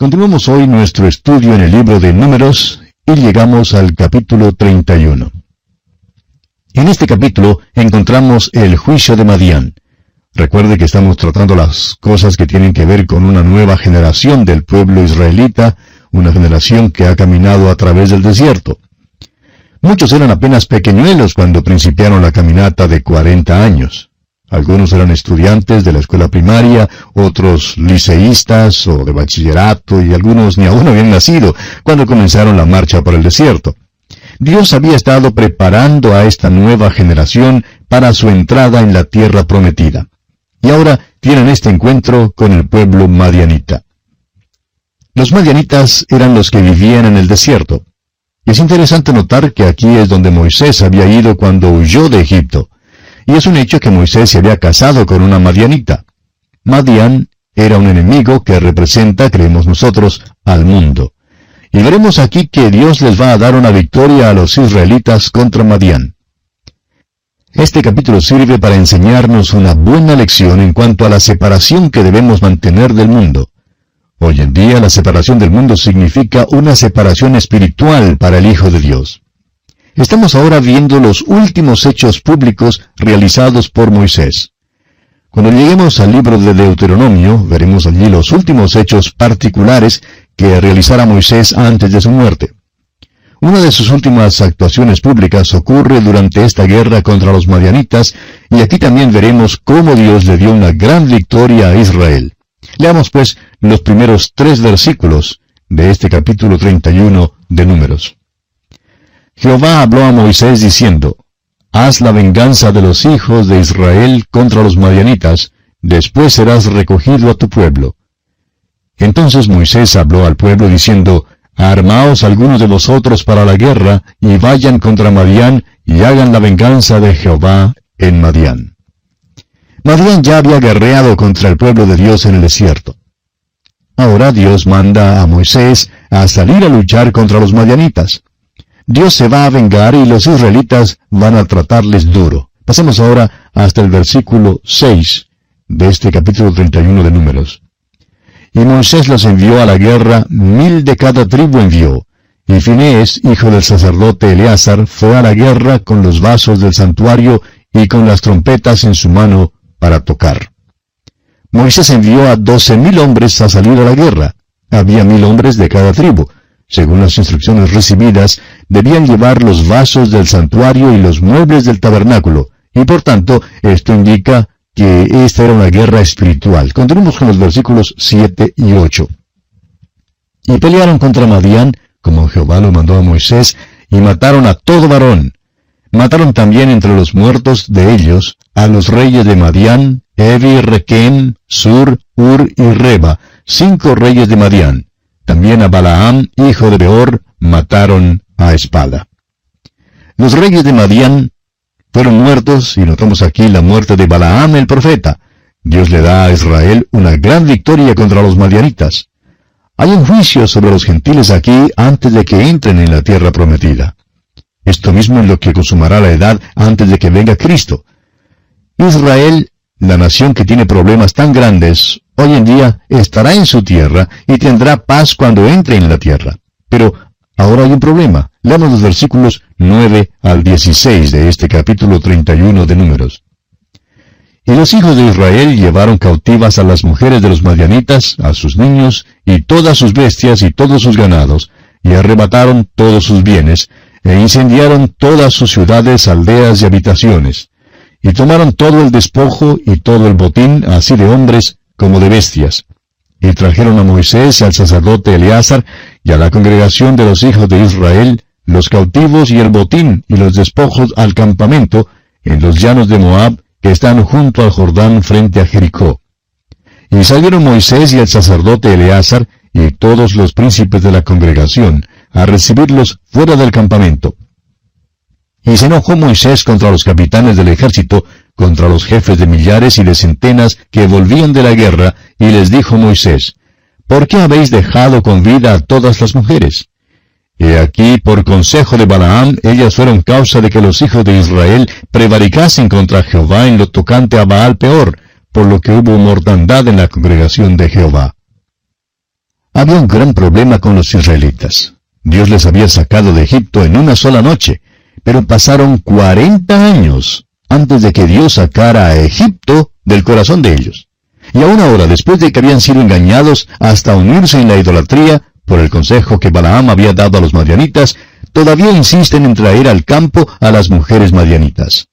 Continuamos hoy nuestro estudio en el libro de Números y llegamos al capítulo 31. En este capítulo encontramos el juicio de Madián. Recuerde que estamos tratando las cosas que tienen que ver con una nueva generación del pueblo israelita, una generación que ha caminado a través del desierto. Muchos eran apenas pequeñuelos cuando principiaron la caminata de 40 años. Algunos eran estudiantes de la escuela primaria, otros liceístas o de bachillerato y algunos ni aún habían nacido cuando comenzaron la marcha por el desierto. Dios había estado preparando a esta nueva generación para su entrada en la tierra prometida. Y ahora tienen este encuentro con el pueblo madianita. Los madianitas eran los que vivían en el desierto. Y es interesante notar que aquí es donde Moisés había ido cuando huyó de Egipto. Y es un hecho que Moisés se había casado con una madianita. Madian era un enemigo que representa, creemos nosotros, al mundo. Y veremos aquí que Dios les va a dar una victoria a los israelitas contra Madian. Este capítulo sirve para enseñarnos una buena lección en cuanto a la separación que debemos mantener del mundo. Hoy en día la separación del mundo significa una separación espiritual para el Hijo de Dios. Estamos ahora viendo los últimos hechos públicos realizados por Moisés. Cuando lleguemos al libro de Deuteronomio, veremos allí los últimos hechos particulares que realizara Moisés antes de su muerte. Una de sus últimas actuaciones públicas ocurre durante esta guerra contra los madianitas, y aquí también veremos cómo Dios le dio una gran victoria a Israel. Leamos pues los primeros tres versículos de este capítulo 31 de Números. Jehová habló a Moisés diciendo, Haz la venganza de los hijos de Israel contra los madianitas, después serás recogido a tu pueblo. Entonces Moisés habló al pueblo diciendo, Armaos algunos de vosotros para la guerra, y vayan contra Madián, y hagan la venganza de Jehová en Madián. Madián ya había guerreado contra el pueblo de Dios en el desierto. Ahora Dios manda a Moisés a salir a luchar contra los madianitas. Dios se va a vengar y los israelitas van a tratarles duro. Pasemos ahora hasta el versículo 6 de este capítulo 31 de Números. Y Moisés los envió a la guerra, mil de cada tribu envió. Y Finés, hijo del sacerdote Eleazar, fue a la guerra con los vasos del santuario y con las trompetas en su mano para tocar. Moisés envió a doce mil hombres a salir a la guerra. Había mil hombres de cada tribu. Según las instrucciones recibidas, debían llevar los vasos del santuario y los muebles del tabernáculo, y por tanto esto indica que esta era una guerra espiritual. Continuemos con los versículos 7 y 8. Y pelearon contra Madián, como Jehová lo mandó a Moisés, y mataron a todo varón. Mataron también entre los muertos de ellos a los reyes de Madián, Evi, Requem, Sur, Ur y Reba, cinco reyes de Madián. También a Balaam, hijo de Beor, mataron a espada. Los reyes de Madián fueron muertos, y notamos aquí la muerte de Balaam el profeta. Dios le da a Israel una gran victoria contra los madianitas. Hay un juicio sobre los gentiles aquí antes de que entren en la tierra prometida. Esto mismo es lo que consumará la edad antes de que venga Cristo. Israel, la nación que tiene problemas tan grandes, hoy en día estará en su tierra y tendrá paz cuando entre en la tierra. Pero ahora hay un problema. Leamos los versículos 9 al 16 de este capítulo 31 de Números. Y los hijos de Israel llevaron cautivas a las mujeres de los madianitas, a sus niños, y todas sus bestias y todos sus ganados, y arrebataron todos sus bienes, e incendiaron todas sus ciudades, aldeas y habitaciones. Y tomaron todo el despojo y todo el botín, así de hombres como de bestias. Y trajeron a Moisés y al sacerdote Eleazar y a la congregación de los hijos de Israel los cautivos y el botín y los despojos al campamento en los llanos de Moab que están junto al Jordán frente a Jericó. Y salieron Moisés y el sacerdote Eleazar y todos los príncipes de la congregación a recibirlos fuera del campamento. Y se enojó Moisés contra los capitanes del ejército, contra los jefes de millares y de centenas que volvían de la guerra, y les dijo Moisés, ¿Por qué habéis dejado con vida a todas las mujeres? Y aquí, por consejo de Balaam, ellas fueron causa de que los hijos de Israel prevaricasen contra Jehová en lo tocante a Baal peor, por lo que hubo mortandad en la congregación de Jehová. Había un gran problema con los israelitas. Dios les había sacado de Egipto en una sola noche, pero pasaron 40 años antes de que Dios sacara a Egipto del corazón de ellos. Y aún ahora, después de que habían sido engañados hasta unirse en la idolatría, por el consejo que Balaam había dado a los madianitas, todavía insisten en traer al campo a las mujeres madianitas.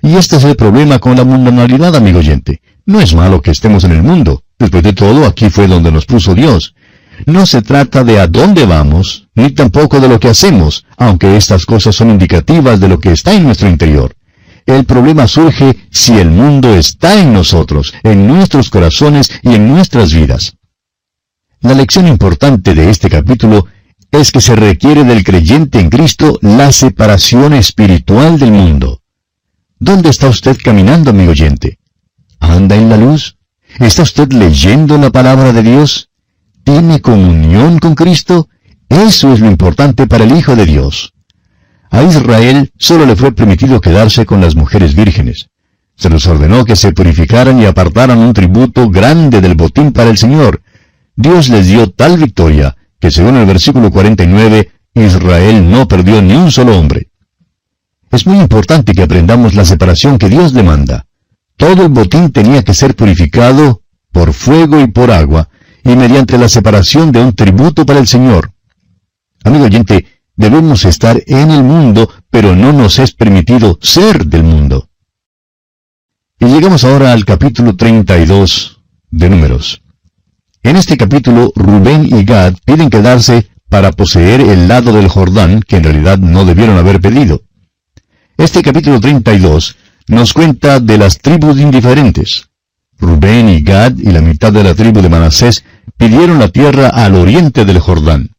Y este es el problema con la mundanalidad, amigo oyente. No es malo que estemos en el mundo. Después de todo, aquí fue donde nos puso Dios. No se trata de a dónde vamos, ni tampoco de lo que hacemos, aunque estas cosas son indicativas de lo que está en nuestro interior. El problema surge si el mundo está en nosotros, en nuestros corazones y en nuestras vidas. La lección importante de este capítulo es que se requiere del creyente en Cristo la separación espiritual del mundo. ¿Dónde está usted caminando, amigo oyente? ¿Anda en la luz? ¿Está usted leyendo la palabra de Dios? ¿Tiene comunión con Cristo? Eso es lo importante para el Hijo de Dios. A Israel solo le fue permitido quedarse con las mujeres vírgenes. Se les ordenó que se purificaran y apartaran un tributo grande del botín para el Señor. Dios les dio tal victoria que según el versículo 49, Israel no perdió ni un solo hombre. Es muy importante que aprendamos la separación que Dios demanda. Todo el botín tenía que ser purificado por fuego y por agua, y mediante la separación de un tributo para el Señor. Amigo oyente, debemos estar en el mundo, pero no nos es permitido ser del mundo. Y llegamos ahora al capítulo 32 de Números. En este capítulo, Rubén y Gad piden quedarse para poseer el lado del Jordán que en realidad no debieron haber pedido. Este capítulo 32 nos cuenta de las tribus indiferentes. Rubén y Gad y la mitad de la tribu de Manasés pidieron la tierra al oriente del Jordán.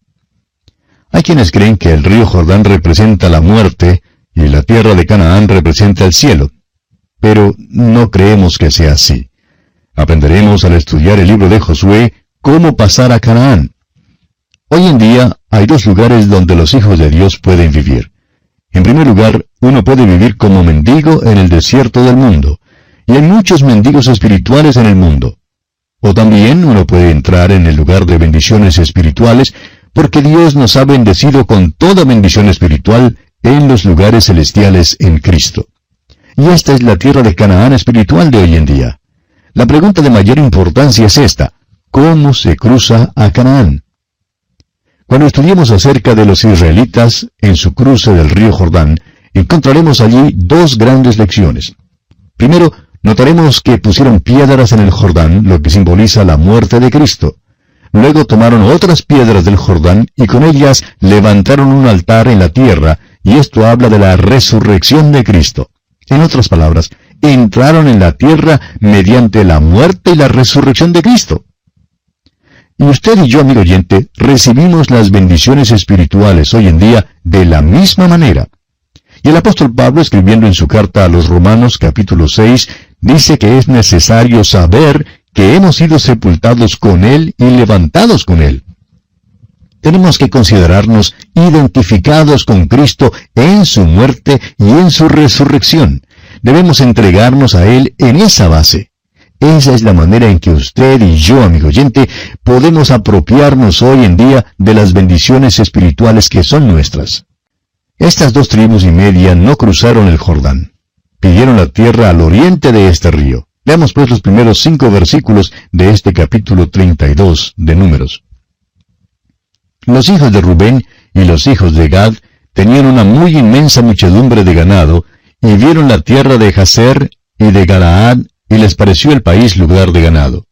Hay quienes creen que el río Jordán representa la muerte y la tierra de Canaán representa el cielo. Pero no creemos que sea así. Aprenderemos al estudiar el libro de Josué cómo pasar a Canaán. Hoy en día hay dos lugares donde los hijos de Dios pueden vivir. En primer lugar, uno puede vivir como mendigo en el desierto del mundo, y hay muchos mendigos espirituales en el mundo. O también uno puede entrar en el lugar de bendiciones espirituales, porque Dios nos ha bendecido con toda bendición espiritual en los lugares celestiales en Cristo. Y esta es la tierra de Canaán espiritual de hoy en día. La pregunta de mayor importancia es esta, ¿cómo se cruza a Canaán? Cuando estudiemos acerca de los israelitas en su cruce del río Jordán, encontraremos allí dos grandes lecciones. Primero, notaremos que pusieron piedras en el Jordán, lo que simboliza la muerte de Cristo. Luego tomaron otras piedras del Jordán y con ellas levantaron un altar en la tierra, y esto habla de la resurrección de Cristo. En otras palabras, entraron en la tierra mediante la muerte y la resurrección de Cristo. Y usted y yo, amigo oyente, recibimos las bendiciones espirituales hoy en día de la misma manera. Y el apóstol Pablo, escribiendo en su carta a los Romanos capítulo 6, dice que es necesario saber que hemos sido sepultados con Él y levantados con Él. Tenemos que considerarnos identificados con Cristo en su muerte y en su resurrección. Debemos entregarnos a Él en esa base. Esa es la manera en que usted y yo, amigo oyente, podemos apropiarnos hoy en día de las bendiciones espirituales que son nuestras. Estas dos tribus y media no cruzaron el Jordán. Pidieron la tierra al oriente de este río. Veamos pues los primeros cinco versículos de este capítulo 32 de Números. Los hijos de Rubén y los hijos de Gad tenían una muy inmensa muchedumbre de ganado, y vieron la tierra de Jazer y de Galaad y les pareció el país lugar de ganado.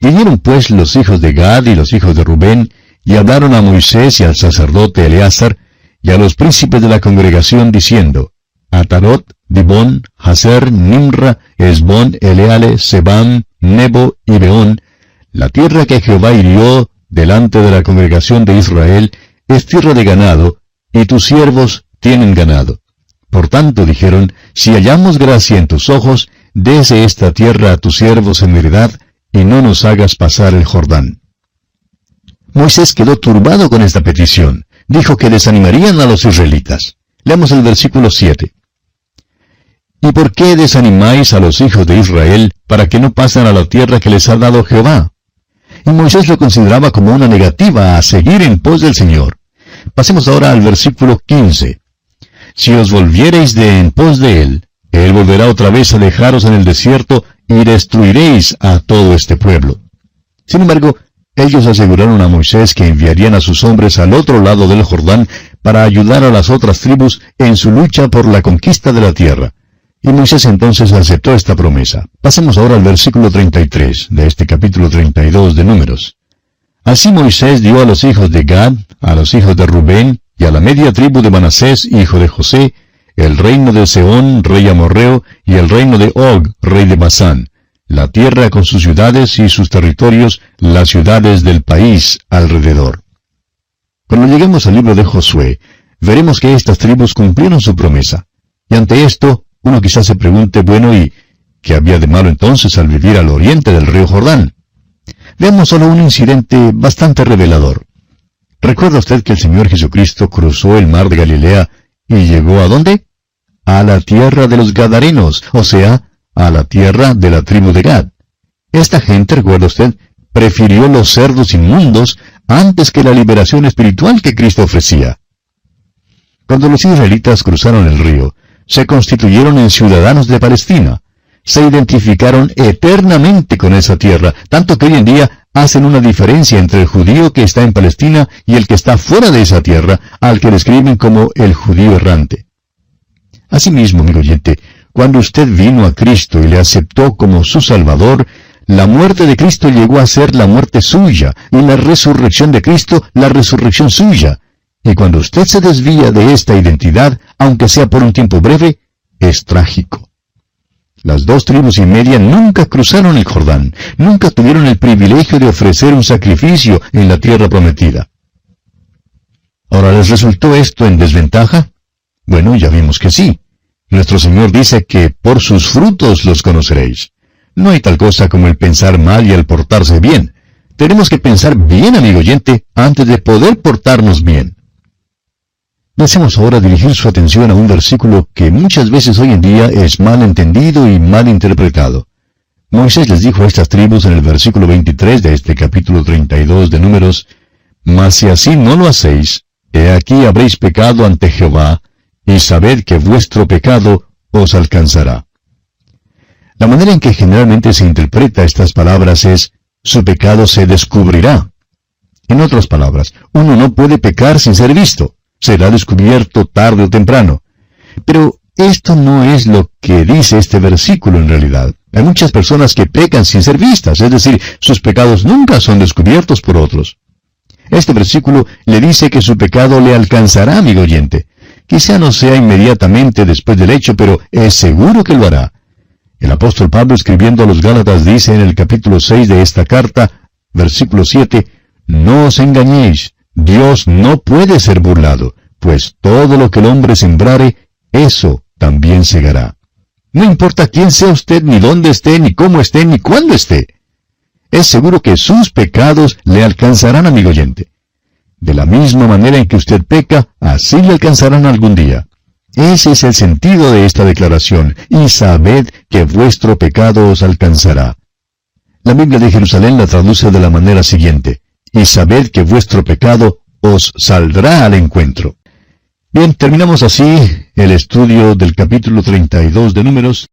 Vinieron pues los hijos de Gad y los hijos de Rubén, y hablaron a Moisés y al sacerdote Eleazar, y a los príncipes de la congregación, diciendo, Atarot, Dibón, Hazer, Nimra, Esbón, Eleale, Sebam, Nebo y Beón, la tierra que Jehová hirió delante de la congregación de Israel, es tierra de ganado, y tus siervos tienen ganado. Por tanto dijeron, si hallamos gracia en tus ojos, Dese esta tierra a tus siervos en heredad, y no nos hagas pasar el Jordán. Moisés quedó turbado con esta petición. Dijo que desanimarían a los israelitas. Leamos el versículo 7. ¿Y por qué desanimáis a los hijos de Israel para que no pasen a la tierra que les ha dado Jehová? y Moisés lo consideraba como una negativa a seguir en pos del Señor. Pasemos ahora al versículo 15. Si os volviereis de en pos de él, él volverá otra vez a dejaros en el desierto y destruiréis a todo este pueblo. Sin embargo, ellos aseguraron a Moisés que enviarían a sus hombres al otro lado del Jordán para ayudar a las otras tribus en su lucha por la conquista de la tierra. Y Moisés entonces aceptó esta promesa. Pasemos ahora al versículo 33 de este capítulo 32 de Números. Así Moisés dio a los hijos de Gad, a los hijos de Rubén y a la media tribu de Manasés, hijo de José, el reino de Seón, rey amorreo, y el reino de Og, rey de Basán, la tierra con sus ciudades y sus territorios, las ciudades del país alrededor. Cuando lleguemos al libro de Josué, veremos que estas tribus cumplieron su promesa. Y ante esto, uno quizás se pregunte, bueno, ¿y qué había de malo entonces al vivir al oriente del río Jordán? Veamos solo un incidente bastante revelador. ¿Recuerda usted que el Señor Jesucristo cruzó el mar de Galilea y llegó a dónde? a la tierra de los Gadarenos, o sea, a la tierra de la tribu de Gad. Esta gente, recuerda usted, prefirió los cerdos inmundos antes que la liberación espiritual que Cristo ofrecía. Cuando los israelitas cruzaron el río, se constituyeron en ciudadanos de Palestina. Se identificaron eternamente con esa tierra, tanto que hoy en día hacen una diferencia entre el judío que está en Palestina y el que está fuera de esa tierra, al que describen como el judío errante. Asimismo, amigo oyente, cuando usted vino a Cristo y le aceptó como su Salvador, la muerte de Cristo llegó a ser la muerte suya, y la resurrección de Cristo la resurrección suya. Y cuando usted se desvía de esta identidad, aunque sea por un tiempo breve, es trágico. Las dos tribus y media nunca cruzaron el Jordán, nunca tuvieron el privilegio de ofrecer un sacrificio en la tierra prometida. Ahora, ¿les resultó esto en desventaja? Bueno, ya vimos que sí. Nuestro Señor dice que por sus frutos los conoceréis. No hay tal cosa como el pensar mal y el portarse bien. Tenemos que pensar bien, amigo oyente, antes de poder portarnos bien. Deseamos ahora dirigir su atención a un versículo que muchas veces hoy en día es mal entendido y mal interpretado. Moisés les dijo a estas tribus en el versículo 23 de este capítulo 32 de Números, Mas si así no lo hacéis, he aquí habréis pecado ante Jehová, y sabed que vuestro pecado os alcanzará. La manera en que generalmente se interpreta estas palabras es, su pecado se descubrirá. En otras palabras, uno no puede pecar sin ser visto. Será descubierto tarde o temprano. Pero esto no es lo que dice este versículo en realidad. Hay muchas personas que pecan sin ser vistas, es decir, sus pecados nunca son descubiertos por otros. Este versículo le dice que su pecado le alcanzará, amigo oyente. Quizá no sea inmediatamente después del hecho, pero es seguro que lo hará. El apóstol Pablo escribiendo a los Gálatas dice en el capítulo 6 de esta carta, versículo 7, No os engañéis, Dios no puede ser burlado, pues todo lo que el hombre sembrare, eso también segará. No importa quién sea usted, ni dónde esté, ni cómo esté, ni cuándo esté. Es seguro que sus pecados le alcanzarán, amigo oyente. De la misma manera en que usted peca, así le alcanzarán algún día. Ese es el sentido de esta declaración, y sabed que vuestro pecado os alcanzará. La Biblia de Jerusalén la traduce de la manera siguiente, y sabed que vuestro pecado os saldrá al encuentro. Bien, terminamos así el estudio del capítulo 32 de Números.